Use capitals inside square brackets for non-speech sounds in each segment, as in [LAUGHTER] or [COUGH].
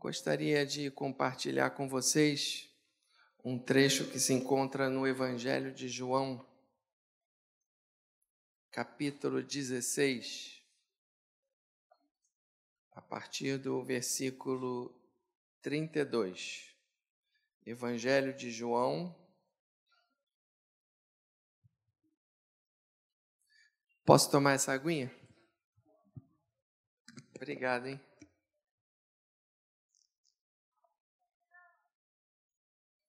gostaria de compartilhar com vocês um trecho que se encontra no Evangelho de João, capítulo 16, a partir do versículo 32. Evangelho de João. Posso tomar essa aguinha? Obrigado, hein?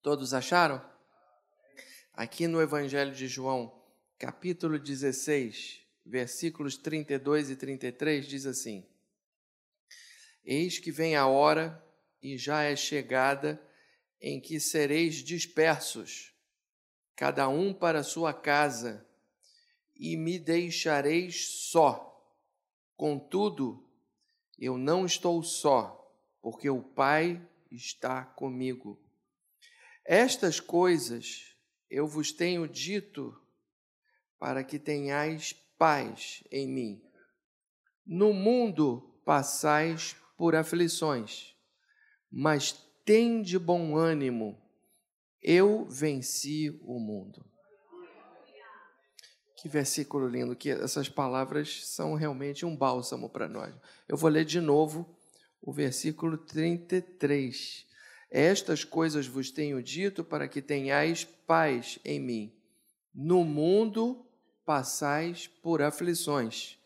Todos acharam? Aqui no Evangelho de João, capítulo 16, versículos 32 e 33, diz assim: Eis que vem a hora, e já é chegada, em que sereis dispersos, cada um para sua casa, e me deixareis só. Contudo, eu não estou só, porque o Pai está comigo. Estas coisas eu vos tenho dito para que tenhais paz em mim. No mundo passais por aflições, mas tende bom ânimo, eu venci o mundo. Que versículo lindo, que essas palavras são realmente um bálsamo para nós. Eu vou ler de novo o versículo 33. Estas coisas vos tenho dito para que tenhais paz em mim. No mundo passais por aflições,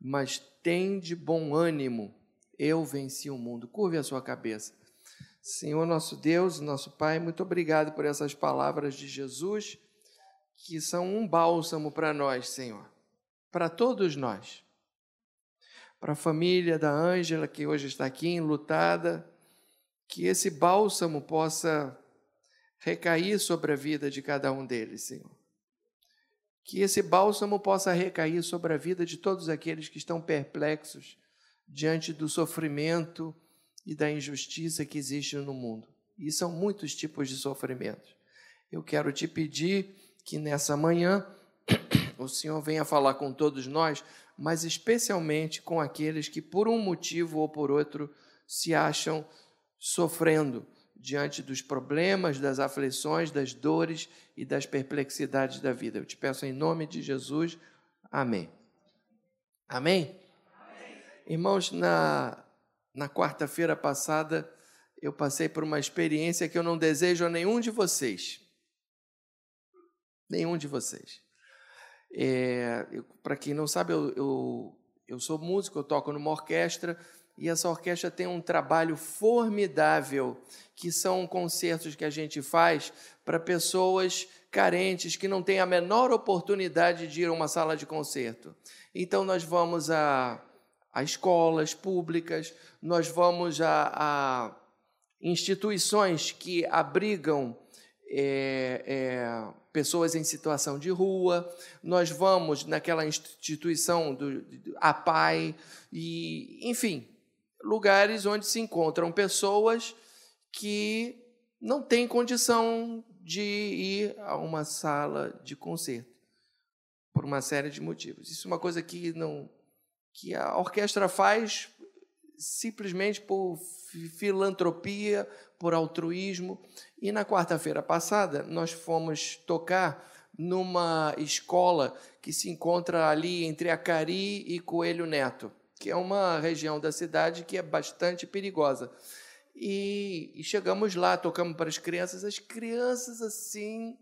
mas tende bom ânimo. Eu venci o mundo. Curve a sua cabeça. Senhor nosso Deus, nosso Pai, muito obrigado por essas palavras de Jesus, que são um bálsamo para nós, Senhor, para todos nós. Para a família da Ângela, que hoje está aqui enlutada, que esse bálsamo possa recair sobre a vida de cada um deles, Senhor. Que esse bálsamo possa recair sobre a vida de todos aqueles que estão perplexos diante do sofrimento e da injustiça que existe no mundo. E são muitos tipos de sofrimentos. Eu quero te pedir que nessa manhã [COUGHS] o Senhor venha falar com todos nós, mas especialmente com aqueles que, por um motivo ou por outro, se acham sofrendo diante dos problemas, das aflições, das dores e das perplexidades da vida. Eu te peço em nome de Jesus. Amém. Amém? Amém. Irmãos, na, na quarta-feira passada, eu passei por uma experiência que eu não desejo a nenhum de vocês. Nenhum de vocês. É, Para quem não sabe, eu, eu, eu sou músico, eu toco numa orquestra e essa orquestra tem um trabalho formidável, que são concertos que a gente faz para pessoas carentes que não têm a menor oportunidade de ir a uma sala de concerto. Então, nós vamos a, a escolas públicas, nós vamos a, a instituições que abrigam é, é, pessoas em situação de rua, nós vamos naquela instituição do, do APAI, e, enfim, lugares onde se encontram pessoas que não têm condição de ir a uma sala de concerto por uma série de motivos. Isso é uma coisa que não que a orquestra faz simplesmente por filantropia, por altruísmo. E na quarta-feira passada nós fomos tocar numa escola que se encontra ali entre Acari e Coelho Neto que é uma região da cidade que é bastante perigosa. E, e chegamos lá, tocamos para as crianças, as crianças assim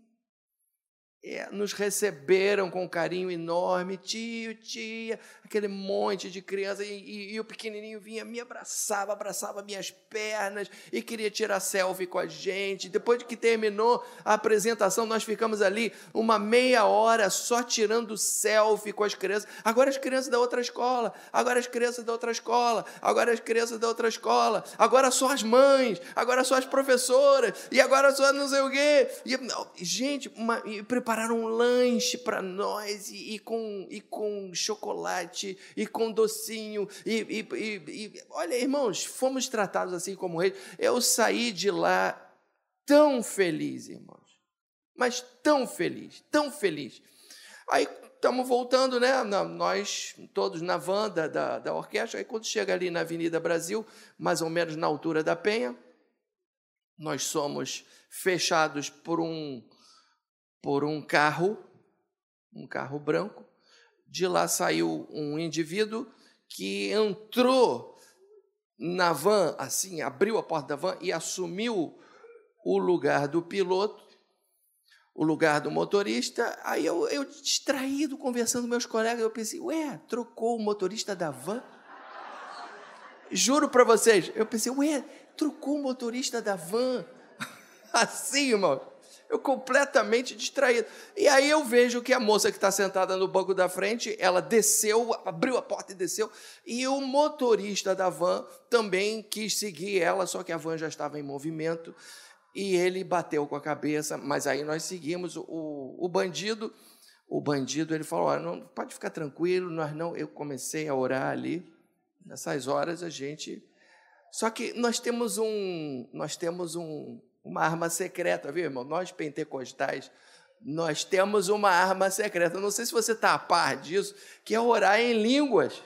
nos receberam com um carinho enorme, tio, tia, aquele monte de criança, e, e, e, o pequenininho vinha, me abraçava, abraçava minhas pernas e queria tirar selfie com a gente. Depois de que terminou a apresentação, nós ficamos ali uma meia hora só tirando selfie com as crianças. Agora as crianças da outra escola, agora as crianças da outra escola, agora as crianças da outra escola, agora só as mães, agora só as professoras, e agora só não sei o quê. E, gente, uma, e prepararam um lanche para nós e, e, com, e com chocolate e com docinho. E, e, olha, irmãos, fomos tratados assim como reis. Eu saí de lá tão feliz, irmãos, mas tão feliz, tão feliz. Aí estamos voltando, né? Nós todos na van da, da, da orquestra. Aí quando chega ali na Avenida Brasil, mais ou menos na altura da Penha, nós somos fechados por um por um carro, um carro branco. De lá saiu um indivíduo que entrou na van, assim, abriu a porta da van e assumiu o lugar do piloto, o lugar do motorista. Aí eu, eu distraído, conversando com meus colegas, eu pensei, ué, trocou o motorista da van? Juro para vocês, eu pensei, ué, trocou o motorista da van? [LAUGHS] Assim, irmão eu completamente distraído. E aí eu vejo que a moça que está sentada no banco da frente, ela desceu, abriu a porta e desceu, e o motorista da van também quis seguir ela, só que a van já estava em movimento, e ele bateu com a cabeça, mas aí nós seguimos o, o bandido, o bandido, ele falou, ah, não, pode ficar tranquilo, nós não, eu comecei a orar ali, nessas horas a gente... Só que nós temos um, nós temos um, uma arma secreta, viu, irmão? Nós pentecostais, nós temos uma arma secreta. Não sei se você está a par disso, que é orar em línguas.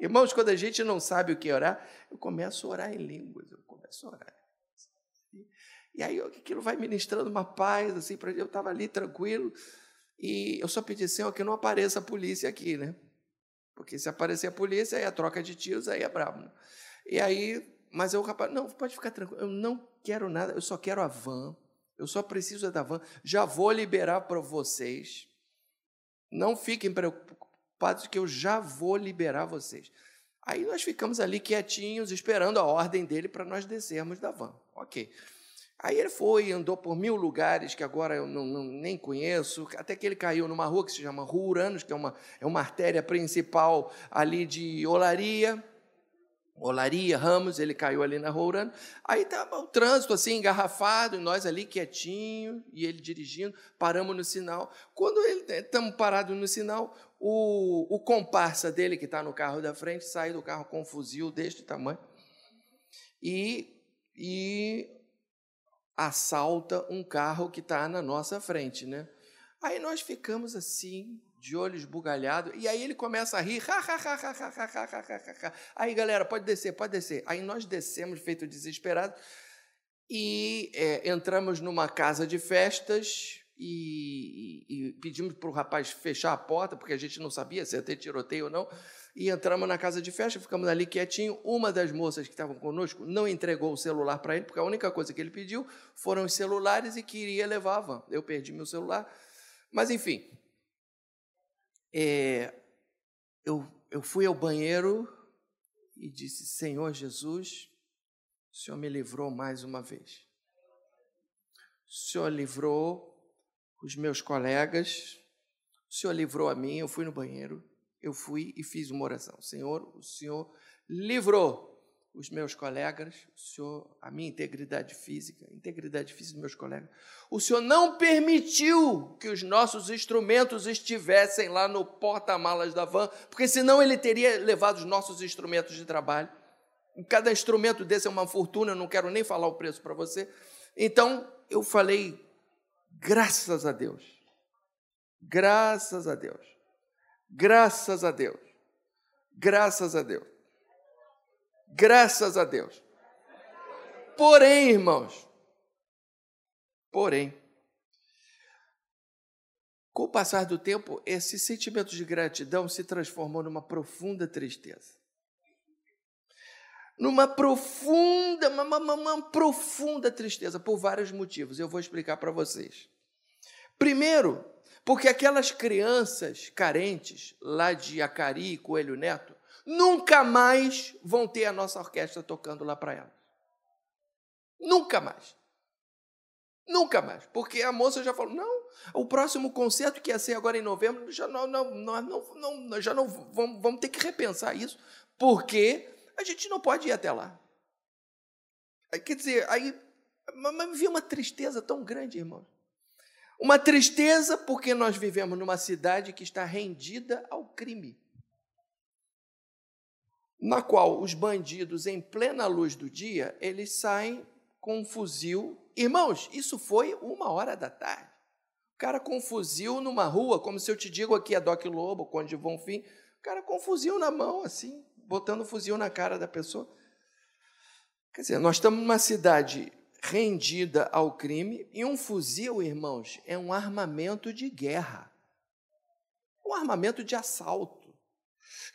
Irmãos, quando a gente não sabe o que orar, eu começo a orar em línguas, eu começo a orar. E aí aquilo vai ministrando uma paz, assim, para eu estava ali tranquilo, e eu só pedi, Senhor, que não apareça a polícia aqui, né? Porque se aparecer a polícia, aí a troca de tiros, aí é brabo. Né? E aí mas eu, rapaz, não, pode ficar tranquilo, eu não quero nada, eu só quero a van, eu só preciso da van, já vou liberar para vocês. Não fiquem preocupados que eu já vou liberar vocês. Aí nós ficamos ali quietinhos, esperando a ordem dele para nós descermos da van. Ok. Aí ele foi, andou por mil lugares que agora eu não, não, nem conheço, até que ele caiu numa rua que se chama Rua Uranos, que é uma, é uma artéria principal ali de Olaria. Olaria, Ramos, ele caiu ali na Rourano. Aí estava o trânsito assim, engarrafado, e nós ali quietinho, e ele dirigindo, paramos no sinal. Quando estamos eh, parados no sinal, o, o comparsa dele, que está no carro da frente, sai do carro com um fuzil deste tamanho e, e assalta um carro que está na nossa frente. Né? Aí nós ficamos assim, de olho esbugalhado, e aí ele começa a rir. aí, galera, pode descer, pode descer. Aí nós descemos, feito desesperado, e é, entramos numa casa de festas e, e, e pedimos para o rapaz fechar a porta, porque a gente não sabia se ia ter tiroteio ou não. E entramos na casa de festa, ficamos ali quietinho. Uma das moças que estavam conosco não entregou o celular para ele, porque a única coisa que ele pediu foram os celulares e queria levar a van. Eu perdi meu celular. Mas, enfim, é, eu, eu fui ao banheiro e disse: Senhor Jesus, o Senhor me livrou mais uma vez. O Senhor livrou os meus colegas, o Senhor livrou a mim. Eu fui no banheiro, eu fui e fiz uma oração: Senhor, o Senhor livrou os meus colegas, o Senhor, a minha integridade física, a integridade física dos meus colegas. O Senhor não permitiu que os nossos instrumentos estivessem lá no porta-malas da van, porque senão ele teria levado os nossos instrumentos de trabalho. Cada instrumento desse é uma fortuna, eu não quero nem falar o preço para você. Então, eu falei, graças a Deus, graças a Deus, graças a Deus, graças a Deus. Graças a Deus. Porém, irmãos, porém, com o passar do tempo, esse sentimento de gratidão se transformou numa profunda tristeza. Numa profunda, uma, uma, uma profunda tristeza, por vários motivos. Eu vou explicar para vocês. Primeiro, porque aquelas crianças carentes lá de Acari e Coelho Neto nunca mais vão ter a nossa orquestra tocando lá para elas. Nunca mais. Nunca mais. Porque a moça já falou: não, o próximo concerto que ia ser agora em novembro, já não, não, não, não, não já não vamos, vamos ter que repensar isso, porque a gente não pode ir até lá. Quer dizer, aí me vi uma tristeza tão grande, irmão. Uma tristeza porque nós vivemos numa cidade que está rendida ao crime na qual os bandidos, em plena luz do dia, eles saem com um fuzil. Irmãos, isso foi uma hora da tarde. cara com um fuzil numa rua, como se eu te digo aqui a Doc Lobo, Conde Bonfim, o cara com um fuzil na mão, assim, botando o fuzil na cara da pessoa. Quer dizer, nós estamos numa cidade rendida ao crime, e um fuzil, irmãos, é um armamento de guerra, um armamento de assalto.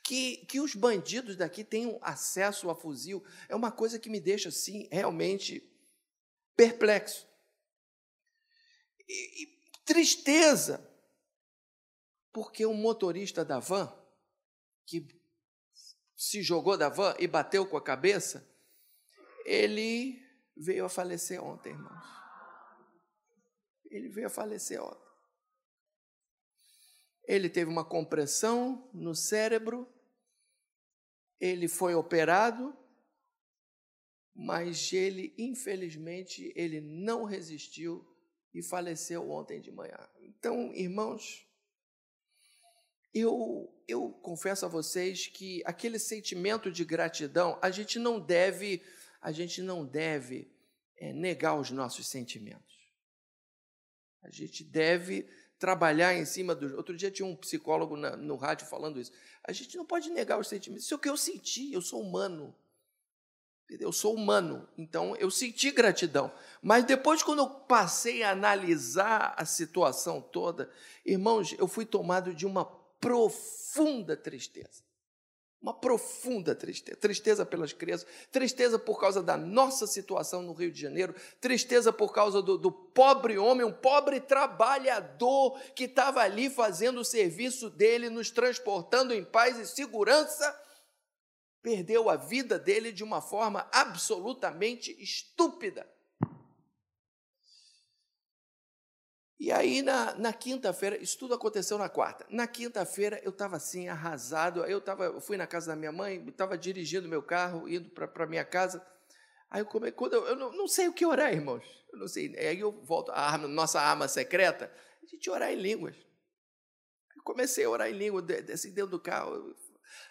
Que, que os bandidos daqui tenham acesso a fuzil é uma coisa que me deixa, assim, realmente perplexo. E, e tristeza, porque o motorista da van, que se jogou da van e bateu com a cabeça, ele veio a falecer ontem, irmãos. Ele veio a falecer ontem. Ele teve uma compressão no cérebro, ele foi operado, mas ele, infelizmente, ele não resistiu e faleceu ontem de manhã. Então, irmãos, eu, eu confesso a vocês que aquele sentimento de gratidão, a gente não deve a gente não deve é, negar os nossos sentimentos. A gente deve trabalhar em cima do. Outro dia tinha um psicólogo na, no rádio falando isso. A gente não pode negar os sentimentos. Isso é o que eu senti, eu sou humano. Eu sou humano, então eu senti gratidão. Mas depois, quando eu passei a analisar a situação toda, irmãos, eu fui tomado de uma profunda tristeza. Uma profunda tristeza. Tristeza pelas crianças, tristeza por causa da nossa situação no Rio de Janeiro, tristeza por causa do, do pobre homem, um pobre trabalhador que estava ali fazendo o serviço dele, nos transportando em paz e segurança, perdeu a vida dele de uma forma absolutamente estúpida. E aí, na, na quinta-feira, isso tudo aconteceu na quarta. Na quinta-feira, eu estava assim, arrasado. Eu, tava, eu fui na casa da minha mãe, estava dirigindo meu carro, indo para a minha casa. Aí eu, come, quando eu, eu não, não, sei o que orar, irmãos. Eu não sei. Aí eu volto, a arma, nossa arma secreta, a gente orar em línguas. Eu comecei a orar em línguas, assim, dentro do carro.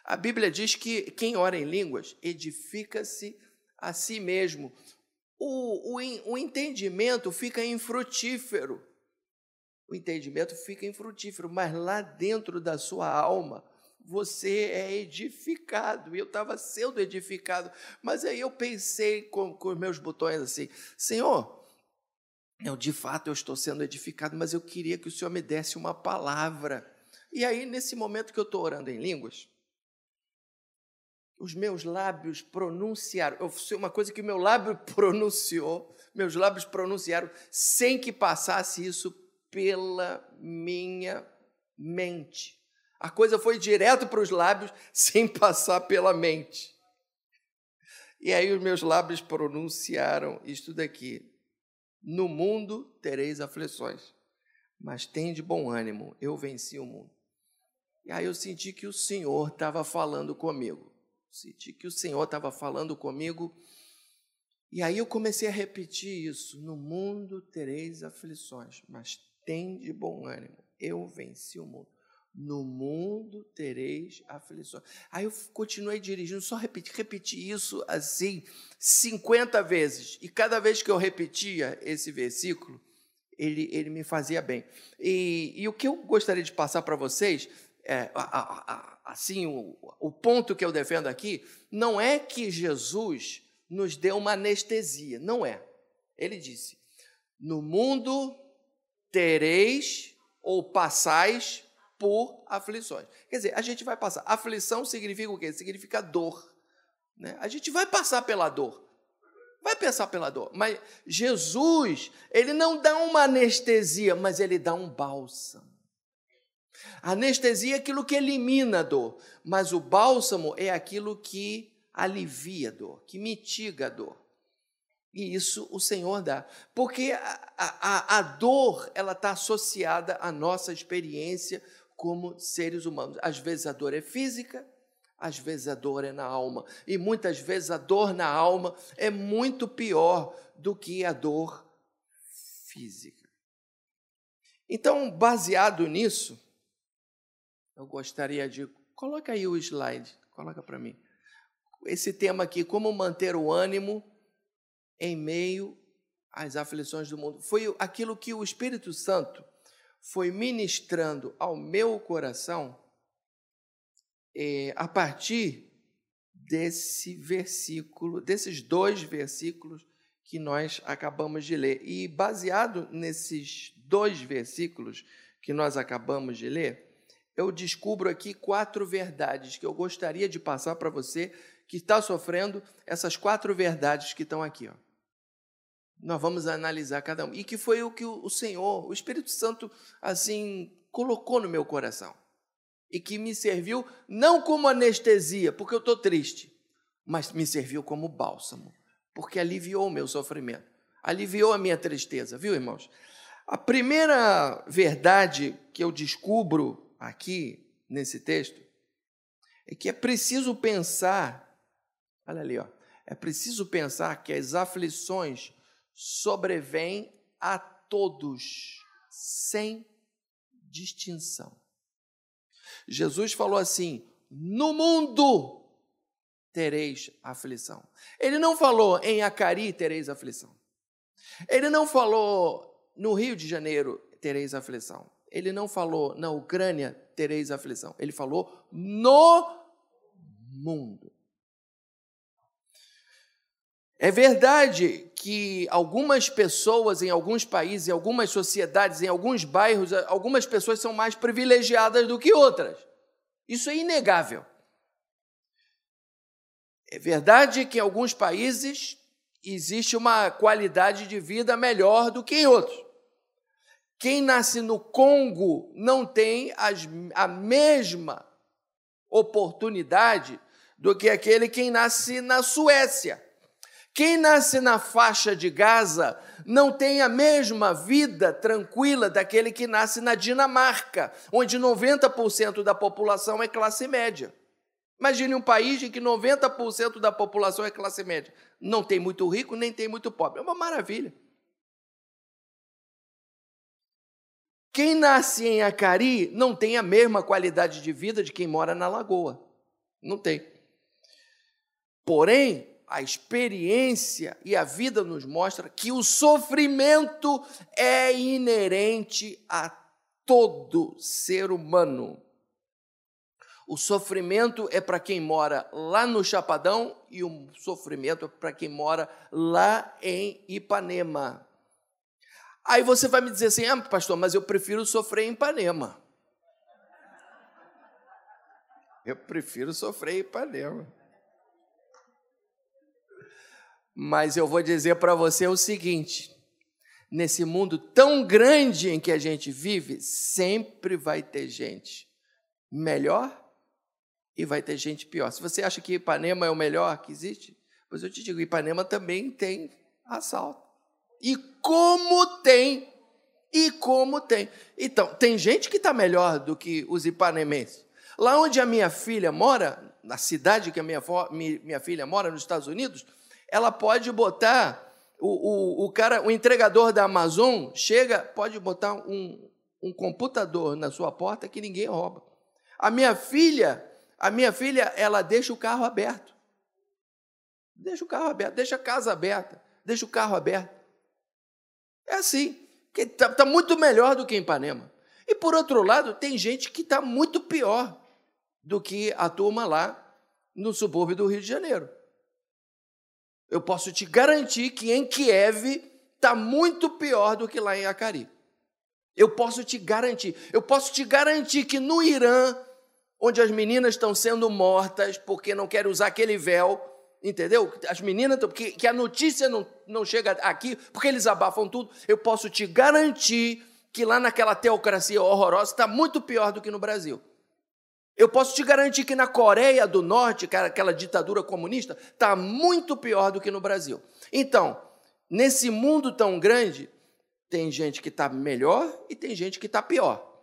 A Bíblia diz que quem ora em línguas edifica-se a si mesmo. O, o, o entendimento fica infrutífero o entendimento fica infrutífero, mas lá dentro da sua alma, você é edificado. Eu estava sendo edificado. Mas aí eu pensei com, os meus botões assim: Senhor, eu, de fato eu estou sendo edificado, mas eu queria que o Senhor me desse uma palavra. E aí, nesse momento que eu estou orando em línguas, os meus lábios pronunciaram. Eu uma coisa que o meu lábio [LAUGHS] pronunciou, meus lábios pronunciaram sem que passasse isso pela minha mente. A coisa foi direto para os lábios [LAUGHS] sem passar pela mente. E aí os meus lábios pronunciaram isto daqui: No mundo tereis aflições, mas tem de bom ânimo, eu venci o mundo. E aí eu senti que o Senhor estava falando comigo. Senti que o Senhor estava falando comigo. E aí eu comecei a repetir isso: No mundo tereis aflições, mas tem de bom ânimo, eu venci o mundo. No mundo tereis aflições. Aí eu continuei dirigindo, só repeti, repeti isso assim 50 vezes. E cada vez que eu repetia esse versículo, ele, ele me fazia bem. E, e o que eu gostaria de passar para vocês, é, a, a, a, assim, o, o ponto que eu defendo aqui, não é que Jesus nos deu uma anestesia, não é. Ele disse: No mundo tereis ou passais por aflições. Quer dizer, a gente vai passar. Aflição significa o quê? Significa dor. Né? A gente vai passar pela dor. Vai passar pela dor. Mas Jesus, ele não dá uma anestesia, mas ele dá um bálsamo. Anestesia é aquilo que elimina a dor, mas o bálsamo é aquilo que alivia a dor, que mitiga a dor. E isso o Senhor dá. Porque a, a, a dor ela está associada à nossa experiência como seres humanos. Às vezes a dor é física, às vezes a dor é na alma. E muitas vezes a dor na alma é muito pior do que a dor física. Então, baseado nisso, eu gostaria de. Coloca aí o slide, coloca para mim. Esse tema aqui, como manter o ânimo em meio às aflições do mundo. Foi aquilo que o Espírito Santo foi ministrando ao meu coração é, a partir desse versículo, desses dois versículos que nós acabamos de ler. E baseado nesses dois versículos que nós acabamos de ler, eu descubro aqui quatro verdades que eu gostaria de passar para você que está sofrendo essas quatro verdades que estão aqui. Ó. Nós vamos analisar cada um. E que foi o que o Senhor, o Espírito Santo, assim, colocou no meu coração. E que me serviu não como anestesia, porque eu estou triste, mas me serviu como bálsamo, porque aliviou o meu sofrimento, aliviou a minha tristeza, viu, irmãos? A primeira verdade que eu descubro aqui nesse texto é que é preciso pensar, olha ali, ó, é preciso pensar que as aflições sobrevêm a todos, sem distinção. Jesus falou assim: no mundo tereis aflição. Ele não falou em Acari tereis aflição. Ele não falou no Rio de Janeiro tereis aflição. Ele não falou na Ucrânia tereis aflição. Ele falou no mundo. É verdade que algumas pessoas em alguns países, em algumas sociedades, em alguns bairros, algumas pessoas são mais privilegiadas do que outras. Isso é inegável. É verdade que em alguns países existe uma qualidade de vida melhor do que em outros. Quem nasce no Congo não tem as, a mesma oportunidade do que aquele quem nasce na Suécia. Quem nasce na faixa de Gaza não tem a mesma vida tranquila daquele que nasce na Dinamarca, onde 90% da população é classe média. Imagine um país em que 90% da população é classe média. Não tem muito rico, nem tem muito pobre. É uma maravilha. Quem nasce em Acari não tem a mesma qualidade de vida de quem mora na Lagoa. Não tem. Porém, a experiência e a vida nos mostra que o sofrimento é inerente a todo ser humano. O sofrimento é para quem mora lá no Chapadão e o sofrimento é para quem mora lá em Ipanema. Aí você vai me dizer assim: ah, pastor, mas eu prefiro sofrer em Ipanema. Eu prefiro sofrer em Ipanema. Mas eu vou dizer para você o seguinte: nesse mundo tão grande em que a gente vive, sempre vai ter gente melhor e vai ter gente pior. Se você acha que Ipanema é o melhor que existe, pois eu te digo, Ipanema também tem assalto. E como tem, e como tem. Então, tem gente que está melhor do que os ipanemenses. Lá onde a minha filha mora, na cidade que a minha, minha filha mora, nos Estados Unidos, ela pode botar o, o, o cara, o entregador da Amazon chega, pode botar um, um computador na sua porta que ninguém rouba. A minha filha, a minha filha, ela deixa o carro aberto. Deixa o carro aberto, deixa a casa aberta, deixa o carro aberto. É assim, está tá muito melhor do que em Ipanema. E por outro lado, tem gente que está muito pior do que a turma lá no subúrbio do Rio de Janeiro. Eu posso te garantir que em Kiev está muito pior do que lá em Acari. Eu posso te garantir. Eu posso te garantir que no Irã, onde as meninas estão sendo mortas porque não querem usar aquele véu, entendeu? As meninas, que, que a notícia não, não chega aqui porque eles abafam tudo. Eu posso te garantir que lá naquela teocracia horrorosa está muito pior do que no Brasil. Eu posso te garantir que na Coreia do Norte, aquela ditadura comunista, está muito pior do que no Brasil. Então, nesse mundo tão grande, tem gente que está melhor e tem gente que está pior.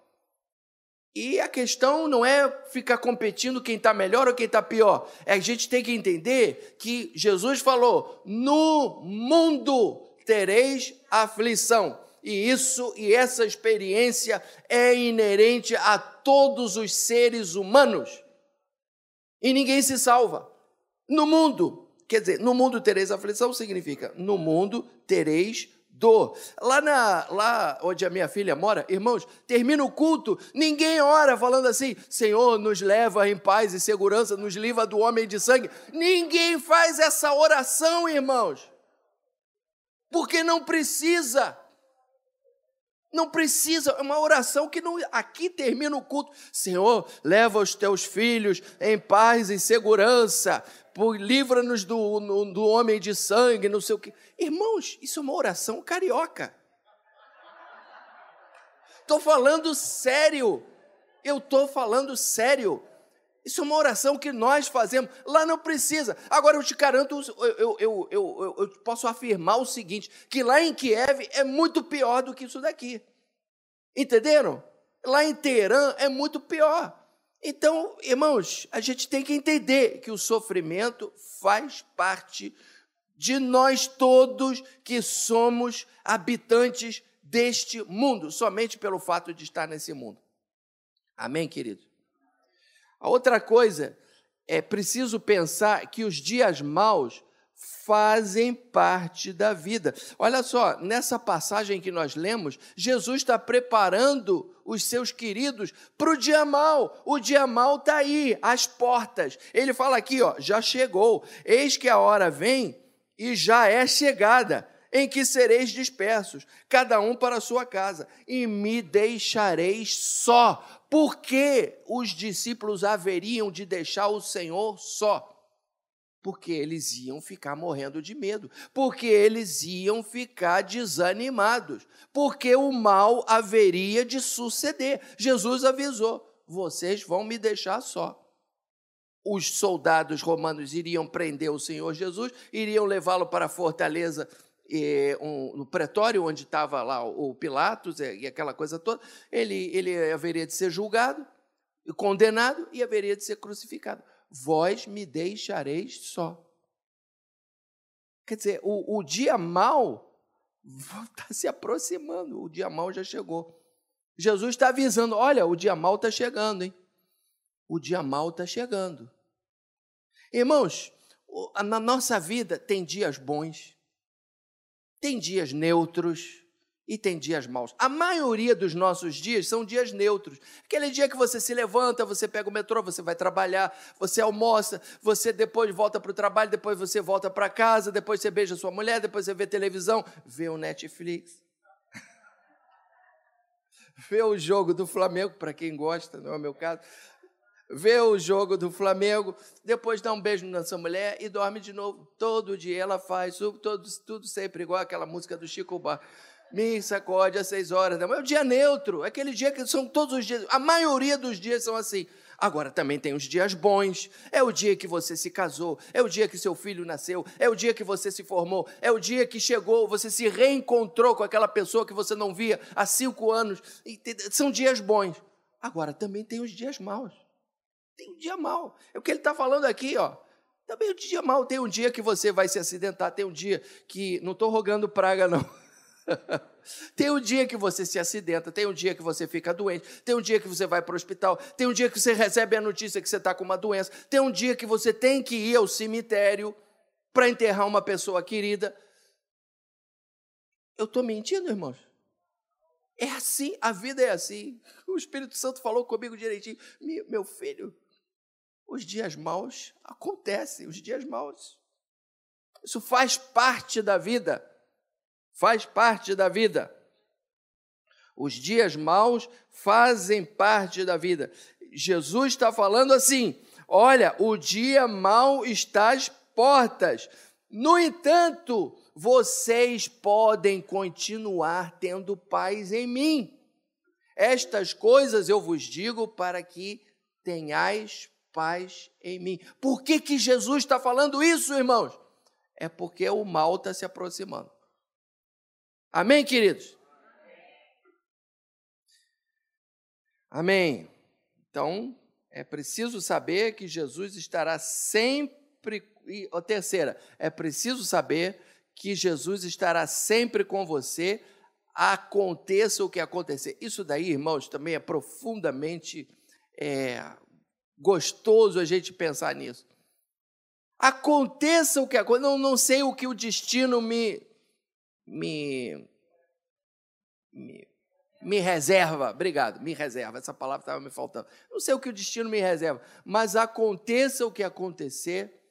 E a questão não é ficar competindo quem está melhor ou quem está pior. É a gente tem que entender que Jesus falou: no mundo tereis aflição. E isso e essa experiência é inerente a todos os seres humanos. E ninguém se salva. No mundo, quer dizer, no mundo tereis aflição significa no mundo tereis dor. Lá, na, lá onde a minha filha mora, irmãos, termina o culto, ninguém ora falando assim: Senhor, nos leva em paz e segurança, nos livra do homem de sangue. Ninguém faz essa oração, irmãos, porque não precisa. Não precisa, é uma oração que não. Aqui termina o culto. Senhor, leva os teus filhos em paz e segurança. Livra-nos do, do homem de sangue, não sei o quê. Irmãos, isso é uma oração carioca. Estou falando sério. Eu estou falando sério. Isso é uma oração que nós fazemos. Lá não precisa. Agora eu te garanto, eu, eu, eu, eu, posso afirmar o seguinte: que lá em Kiev é muito pior do que isso daqui. Entenderam? Lá em Teherã é muito pior. Então, irmãos, a gente tem que entender que o sofrimento faz parte de nós todos que somos habitantes deste mundo, somente pelo fato de estar nesse mundo. Amém, querido? A outra coisa é preciso pensar que os dias maus fazem parte da vida. Olha só, nessa passagem que nós lemos, Jesus está preparando os seus queridos para o dia mal. O dia mal está aí, às portas. Ele fala aqui, ó, já chegou. Eis que a hora vem e já é chegada em que sereis dispersos, cada um para a sua casa, e me deixareis só. Porque os discípulos haveriam de deixar o Senhor só? Porque eles iam ficar morrendo de medo, porque eles iam ficar desanimados, porque o mal haveria de suceder. Jesus avisou: vocês vão me deixar só os soldados romanos iriam prender o Senhor Jesus, iriam levá-lo para a fortaleza e, um, no pretório onde estava lá o Pilatos e aquela coisa toda, ele, ele haveria de ser julgado, condenado e haveria de ser crucificado. Vós me deixareis só. Quer dizer, o, o dia mal [LAUGHS] está se aproximando, o dia mal já chegou. Jesus está avisando: olha, o dia mal está chegando, hein? O dia mal está chegando. Irmãos, na nossa vida tem dias bons, tem dias neutros e tem dias maus. A maioria dos nossos dias são dias neutros. Aquele dia que você se levanta, você pega o metrô, você vai trabalhar, você almoça, você depois volta para o trabalho, depois você volta para casa, depois você beija sua mulher, depois você vê televisão, vê o Netflix. [LAUGHS] vê o jogo do Flamengo, para quem gosta, não é o meu caso vê o jogo do Flamengo, depois dá um beijo na sua mulher e dorme de novo. Todo dia ela faz tudo, tudo sempre igual aquela música do Chico Bar. Me sacode às seis horas da manhã. É o dia neutro, é aquele dia que são todos os dias. A maioria dos dias são assim. Agora também tem os dias bons. É o dia que você se casou, é o dia que seu filho nasceu, é o dia que você se formou, é o dia que chegou, você se reencontrou com aquela pessoa que você não via há cinco anos. São dias bons. Agora também tem os dias maus. Tem um dia mal. É o que ele está falando aqui, ó. Também o dia mal. Tem um dia que você vai se acidentar, tem um dia que. Não estou rogando praga, não. [LAUGHS] tem um dia que você se acidenta, tem um dia que você fica doente, tem um dia que você vai para o hospital, tem um dia que você recebe a notícia que você está com uma doença, tem um dia que você tem que ir ao cemitério para enterrar uma pessoa querida. Eu estou mentindo, irmãos? É assim, a vida é assim. O Espírito Santo falou comigo direitinho. Meu filho, os dias maus acontecem, os dias maus. Isso faz parte da vida. Faz parte da vida. Os dias maus fazem parte da vida. Jesus está falando assim: olha, o dia mau está às portas. No entanto, vocês podem continuar tendo paz em mim. Estas coisas eu vos digo para que tenhais paz em mim. Por que, que Jesus está falando isso, irmãos? É porque o mal está se aproximando. Amém, queridos? Amém. Então, é preciso saber que Jesus estará sempre. E a terceira, é preciso saber que Jesus estará sempre com você, aconteça o que acontecer. Isso daí, irmãos, também é profundamente é, gostoso a gente pensar nisso. Aconteça o que aconteça, não, não sei o que o destino me, me, me, me reserva, obrigado, me reserva, essa palavra estava me faltando. Não sei o que o destino me reserva, mas aconteça o que acontecer,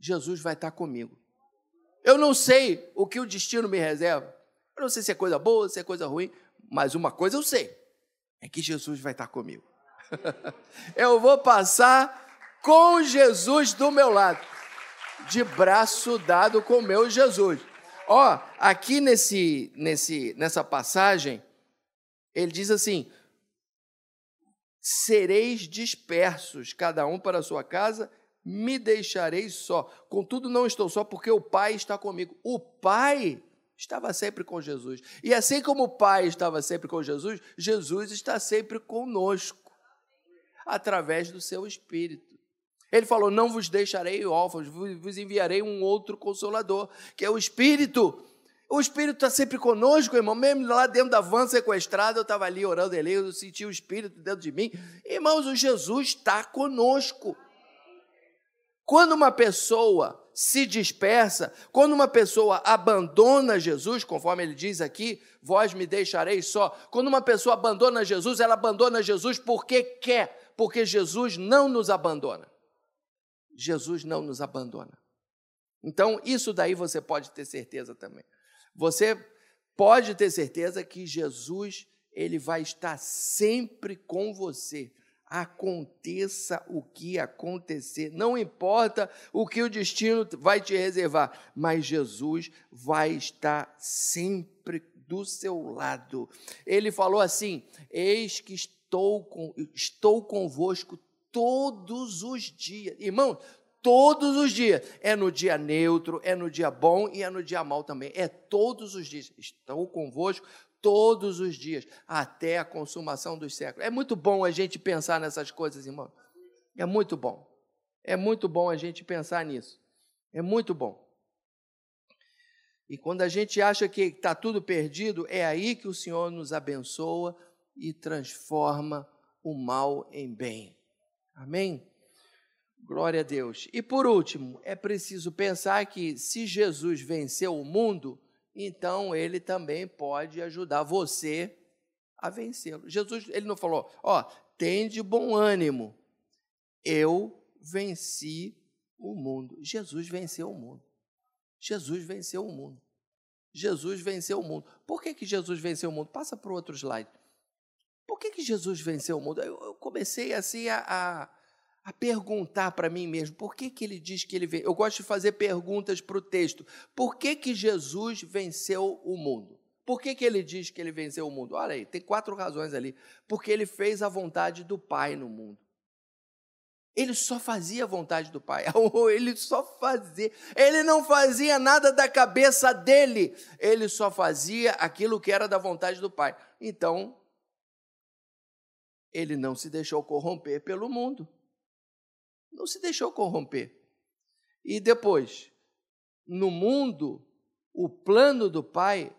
Jesus vai estar comigo. Eu não sei o que o destino me reserva. Eu não sei se é coisa boa, se é coisa ruim, mas uma coisa eu sei: é que Jesus vai estar comigo. [LAUGHS] eu vou passar com Jesus do meu lado, de braço dado com meu Jesus. Ó, aqui nesse, nesse, nessa passagem, ele diz assim: sereis dispersos, cada um para a sua casa, me deixareis só. Contudo, não estou só, porque o Pai está comigo. O Pai estava sempre com Jesus. E assim como o Pai estava sempre com Jesus, Jesus está sempre conosco, através do seu Espírito. Ele falou: Não vos deixarei órfãos, vos enviarei um outro consolador, que é o Espírito o Espírito está sempre conosco, irmão. Mesmo lá dentro da van sequestrada, eu estava ali orando ele, eu senti o Espírito dentro de mim. Irmãos, o Jesus está conosco. Quando uma pessoa se dispersa, quando uma pessoa abandona Jesus, conforme ele diz aqui, vós me deixareis só. Quando uma pessoa abandona Jesus, ela abandona Jesus porque quer, porque Jesus não nos abandona. Jesus não nos abandona. Então, isso daí você pode ter certeza também. Você pode ter certeza que Jesus, ele vai estar sempre com você. Aconteça o que acontecer, não importa o que o destino vai te reservar, mas Jesus vai estar sempre do seu lado. Ele falou assim: Eis que estou, com, estou convosco todos os dias. Irmão, todos os dias. É no dia neutro, é no dia bom e é no dia mau também. É todos os dias. Estou convosco todos os dias, até a consumação dos séculos. É muito bom a gente pensar nessas coisas, irmão. É muito bom. É muito bom a gente pensar nisso. É muito bom. E quando a gente acha que está tudo perdido, é aí que o Senhor nos abençoa e transforma o mal em bem. Amém? Glória a Deus. E por último, é preciso pensar que se Jesus venceu o mundo, então ele também pode ajudar você a vencê-lo. Jesus, ele não falou, ó, tem de bom ânimo. Eu venci o mundo. Jesus venceu o mundo. Jesus venceu o mundo. Jesus venceu o mundo. Por que, que Jesus venceu o mundo? Passa para o outro slide. Por que, que Jesus venceu o mundo? Eu, eu comecei assim a, a a perguntar para mim mesmo, por que, que ele diz que ele veio? Eu gosto de fazer perguntas para o texto. Por que, que Jesus venceu o mundo? Por que, que ele diz que ele venceu o mundo? Olha aí, tem quatro razões ali. Porque ele fez a vontade do Pai no mundo. Ele só fazia a vontade do Pai. [LAUGHS] Ele só fazia. Ele não fazia nada da cabeça dele. Ele só fazia aquilo que era da vontade do Pai. Então, ele não se deixou corromper pelo mundo. Não se deixou corromper. E depois, no mundo, o plano do Pai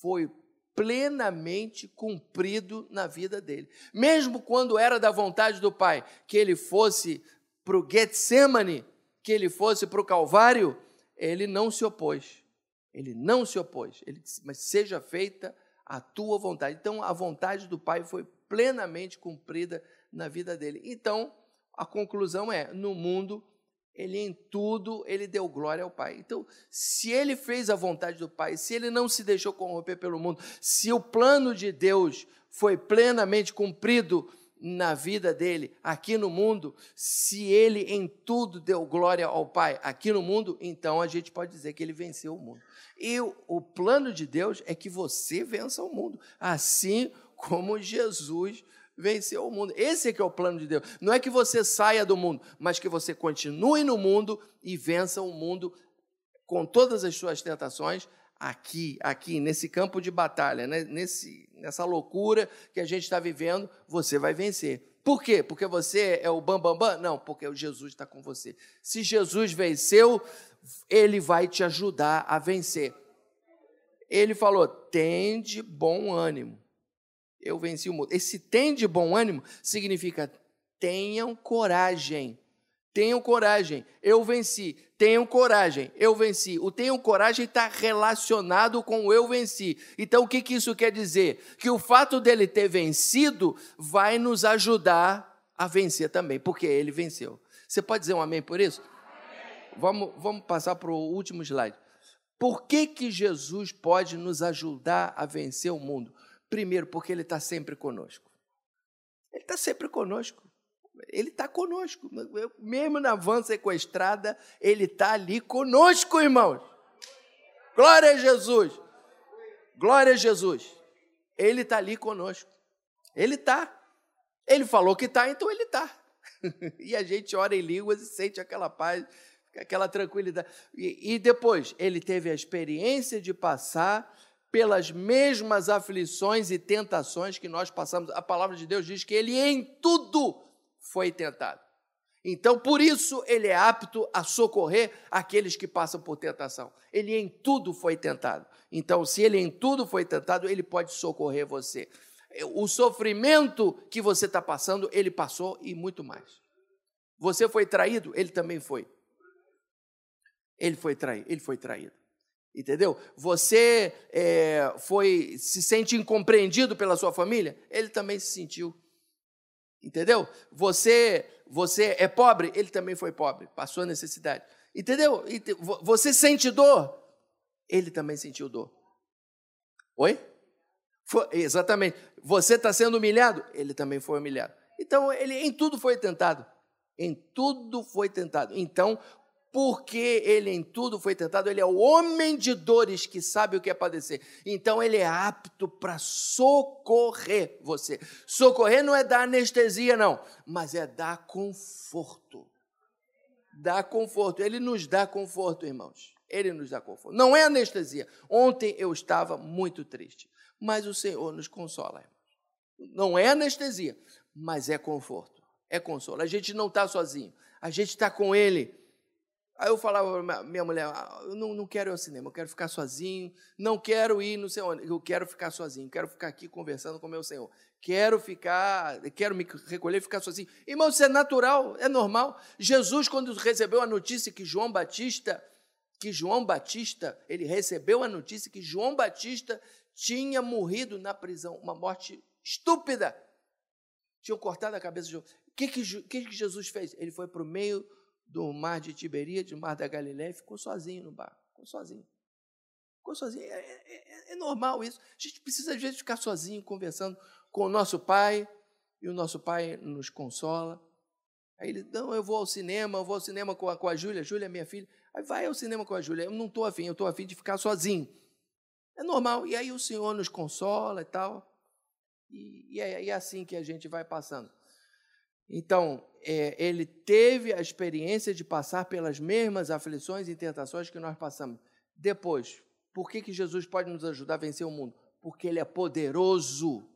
foi plenamente cumprido na vida dele. Mesmo quando era da vontade do Pai que ele fosse para o Getsemane, que ele fosse para o Calvário, ele não se opôs. Ele não se opôs. Ele disse, mas seja feita a tua vontade. Então, a vontade do Pai foi plenamente cumprida na vida dele. Então, a conclusão é: no mundo, ele em tudo, ele deu glória ao Pai. Então, se ele fez a vontade do Pai, se ele não se deixou corromper pelo mundo, se o plano de Deus foi plenamente cumprido na vida dele aqui no mundo, se ele em tudo deu glória ao Pai aqui no mundo, então a gente pode dizer que ele venceu o mundo. E o, plano de Deus é que você vença o mundo, assim como Jesus venceu o mundo. Esse é que é o plano de Deus. Não é que você saia do mundo, mas que você continue no mundo e vença o mundo com todas as suas tentações aqui, aqui, nesse campo de batalha, né? nesse, nessa loucura que a gente está vivendo, você vai vencer. Por quê? Porque você é o bambambam? Bam, bam? Não, porque o Jesus está com você. Se Jesus venceu, ele vai te ajudar a vencer. Ele falou: tende bom ânimo eu venci o mundo. Esse tem de bom ânimo significa tenham coragem, Tenham coragem, eu venci. Tenham coragem, eu venci. O tenham coragem está relacionado com o eu venci. Então, o que, que isso quer dizer? Que o fato dele ter vencido vai nos ajudar a vencer também, porque ele venceu. Você pode dizer um amém por isso? Vamos, vamos passar para o último slide. Por que, que Jesus pode nos ajudar a vencer o mundo? Primeiro, porque Ele está sempre conosco. Ele está sempre conosco. Ele está conosco. Mesmo na van sequestrada, Ele está ali conosco, irmãos. Glória a Jesus. Glória a Jesus. Ele está ali conosco. Ele está. Ele falou que está, então Ele está. [LAUGHS] e a gente ora em línguas e sente aquela paz, aquela tranquilidade. E, e depois, ele teve a experiência de passar pelas mesmas aflições e tentações que nós passamos. A palavra de Deus diz que ele em tudo foi tentado. Então, por isso, ele é apto a socorrer aqueles que passam por tentação. Ele em tudo foi tentado. Então, se ele em tudo foi tentado, ele pode socorrer você. O sofrimento que você está passando, ele passou e muito mais. Você foi traído, ele também foi. Ele foi traído, ele foi traído. Entendeu? Você é, foi se sente incompreendido pela sua família, ele também se sentiu. Entendeu? Você você é pobre, ele também foi pobre, passou necessidade. Entendeu? Você sente dor, ele também sentiu dor. Oi? Foi, exatamente. Você está sendo humilhado, ele também foi humilhado. Então, ele em tudo foi tentado. Em tudo foi tentado. Então, porque ele em tudo foi tentado, ele é o homem de dores que sabe o que é padecer. Então ele é apto para socorrer você. Socorrer não é dar anestesia, não, mas é dar conforto. Dar conforto. Ele nos dá conforto, irmãos. Ele nos dá conforto. Não é anestesia. Ontem eu estava muito triste, mas o Senhor nos consola, irmãos. Não é anestesia, mas é conforto. É consolo. A gente não está sozinho. A gente está com Ele Aí eu falava para minha mulher, ah, eu não, não quero ir ao cinema, eu quero ficar sozinho, não quero ir no sei onde, eu quero ficar sozinho, quero ficar aqui conversando com o meu Senhor, quero ficar, quero me recolher e ficar sozinho. Irmão, isso é natural, é normal. Jesus, quando recebeu a notícia que João Batista, que João Batista, ele recebeu a notícia que João Batista tinha morrido na prisão, uma morte estúpida. Tinham cortado a cabeça de João. O que, que, que Jesus fez? Ele foi para o meio do mar de Tiberíades, do mar da Galiléia, e ficou sozinho no barco. Ficou sozinho. Ficou sozinho. É, é, é, é, normal isso. A gente precisa, às vezes, ficar sozinho, conversando com o nosso pai, e o nosso pai nos consola. Aí ele, não, eu vou ao cinema, eu vou ao cinema com a, com a Júlia, Júlia é minha filha. Aí vai ao cinema com a Júlia. Eu não estou afim, eu estou afim de ficar sozinho. É normal. E aí o Senhor nos consola e tal. E, e, é, e é assim que a gente vai passando. Então, é, ele teve a experiência de passar pelas mesmas aflições e tentações que nós passamos. Depois, por que, que Jesus pode nos ajudar a vencer o mundo? Porque ele é poderoso.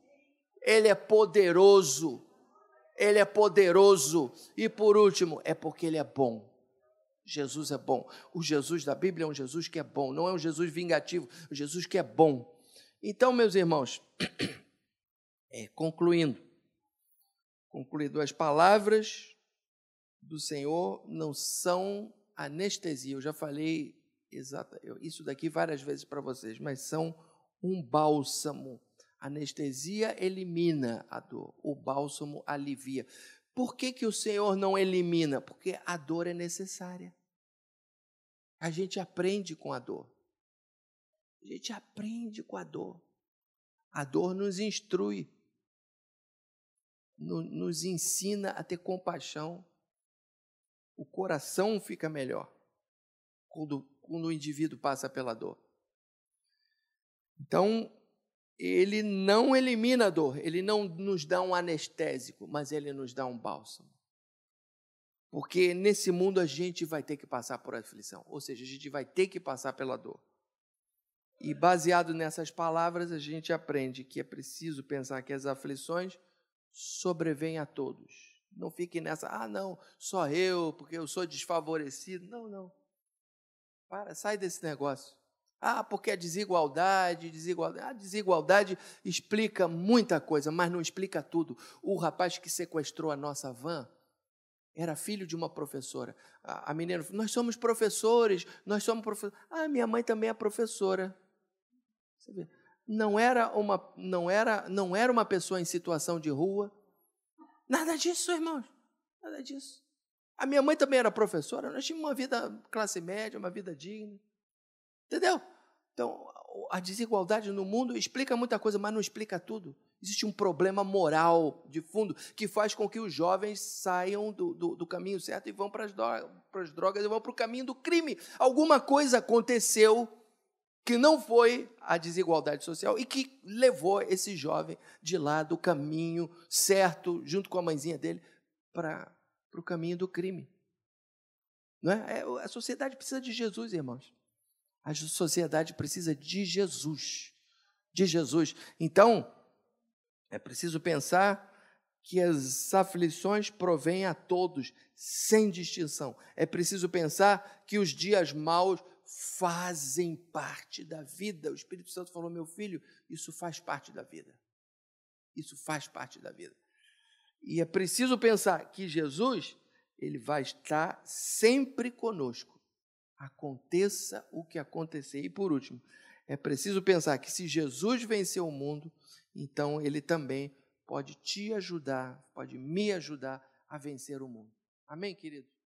Ele é poderoso. Ele é poderoso. E por último, é porque ele é bom. Jesus é bom. O Jesus da Bíblia é um Jesus que é bom, não é um Jesus vingativo, é um Jesus que é bom. Então, meus irmãos, [COUGHS] é, concluindo, concluído, as palavras do Senhor não são anestesia. Eu já falei exata, isso daqui várias vezes para vocês, mas são um bálsamo. Anestesia elimina a dor, o bálsamo alivia. Por que, que o Senhor não elimina? Porque a dor é necessária. A gente aprende com a dor. A gente aprende com a dor. A dor nos instrui no, nos ensina a ter compaixão. O coração fica melhor quando, quando o indivíduo passa pela dor. Então, ele não elimina a dor, ele não nos dá um anestésico, mas ele nos dá um bálsamo. Porque nesse mundo a gente vai ter que passar por aflição, ou seja, a gente vai ter que passar pela dor. E baseado nessas palavras, a gente aprende que é preciso pensar que as aflições sobrevém a todos. Não fique nessa, ah, não, só eu, porque eu sou desfavorecido. Não, não. Para, sai desse negócio. Ah, porque a desigualdade, desigualdade. A desigualdade explica muita coisa, mas não explica tudo. O rapaz que sequestrou a nossa van, era filho de uma professora. A, a menina Nós somos professores, nós somos professores. Ah, minha mãe também é professora. Você vê, não era uma, não era, não era uma pessoa em situação de rua. Nada disso, irmãos. Nada disso. A minha mãe também era professora, nós tínhamos uma vida classe média, uma vida digna. Entendeu? Então, a desigualdade no mundo explica muita coisa, mas não explica tudo. Existe um problema moral de fundo que faz com que os jovens saiam do, do, do caminho certo e vão para as drogas, drogas e vão para o caminho do crime. Alguma coisa aconteceu que não foi a desigualdade social e que levou esse jovem de lá do caminho certo, junto com a mãezinha dele, para o caminho do crime. Não é? é? A sociedade precisa de Jesus, irmãos. A sociedade precisa de Jesus. De Jesus. Então, é preciso pensar que as aflições provêm a todos, sem distinção. É preciso pensar que os dias maus fazem parte da vida. O Espírito Santo falou: meu filho, isso faz parte da vida. Isso faz parte da vida. E é preciso pensar que Jesus, ele vai estar sempre conosco. Aconteça o que acontecer. E por último, é preciso pensar que se Jesus venceu o mundo, então ele também pode te ajudar, pode me ajudar a vencer o mundo. Amém, querido?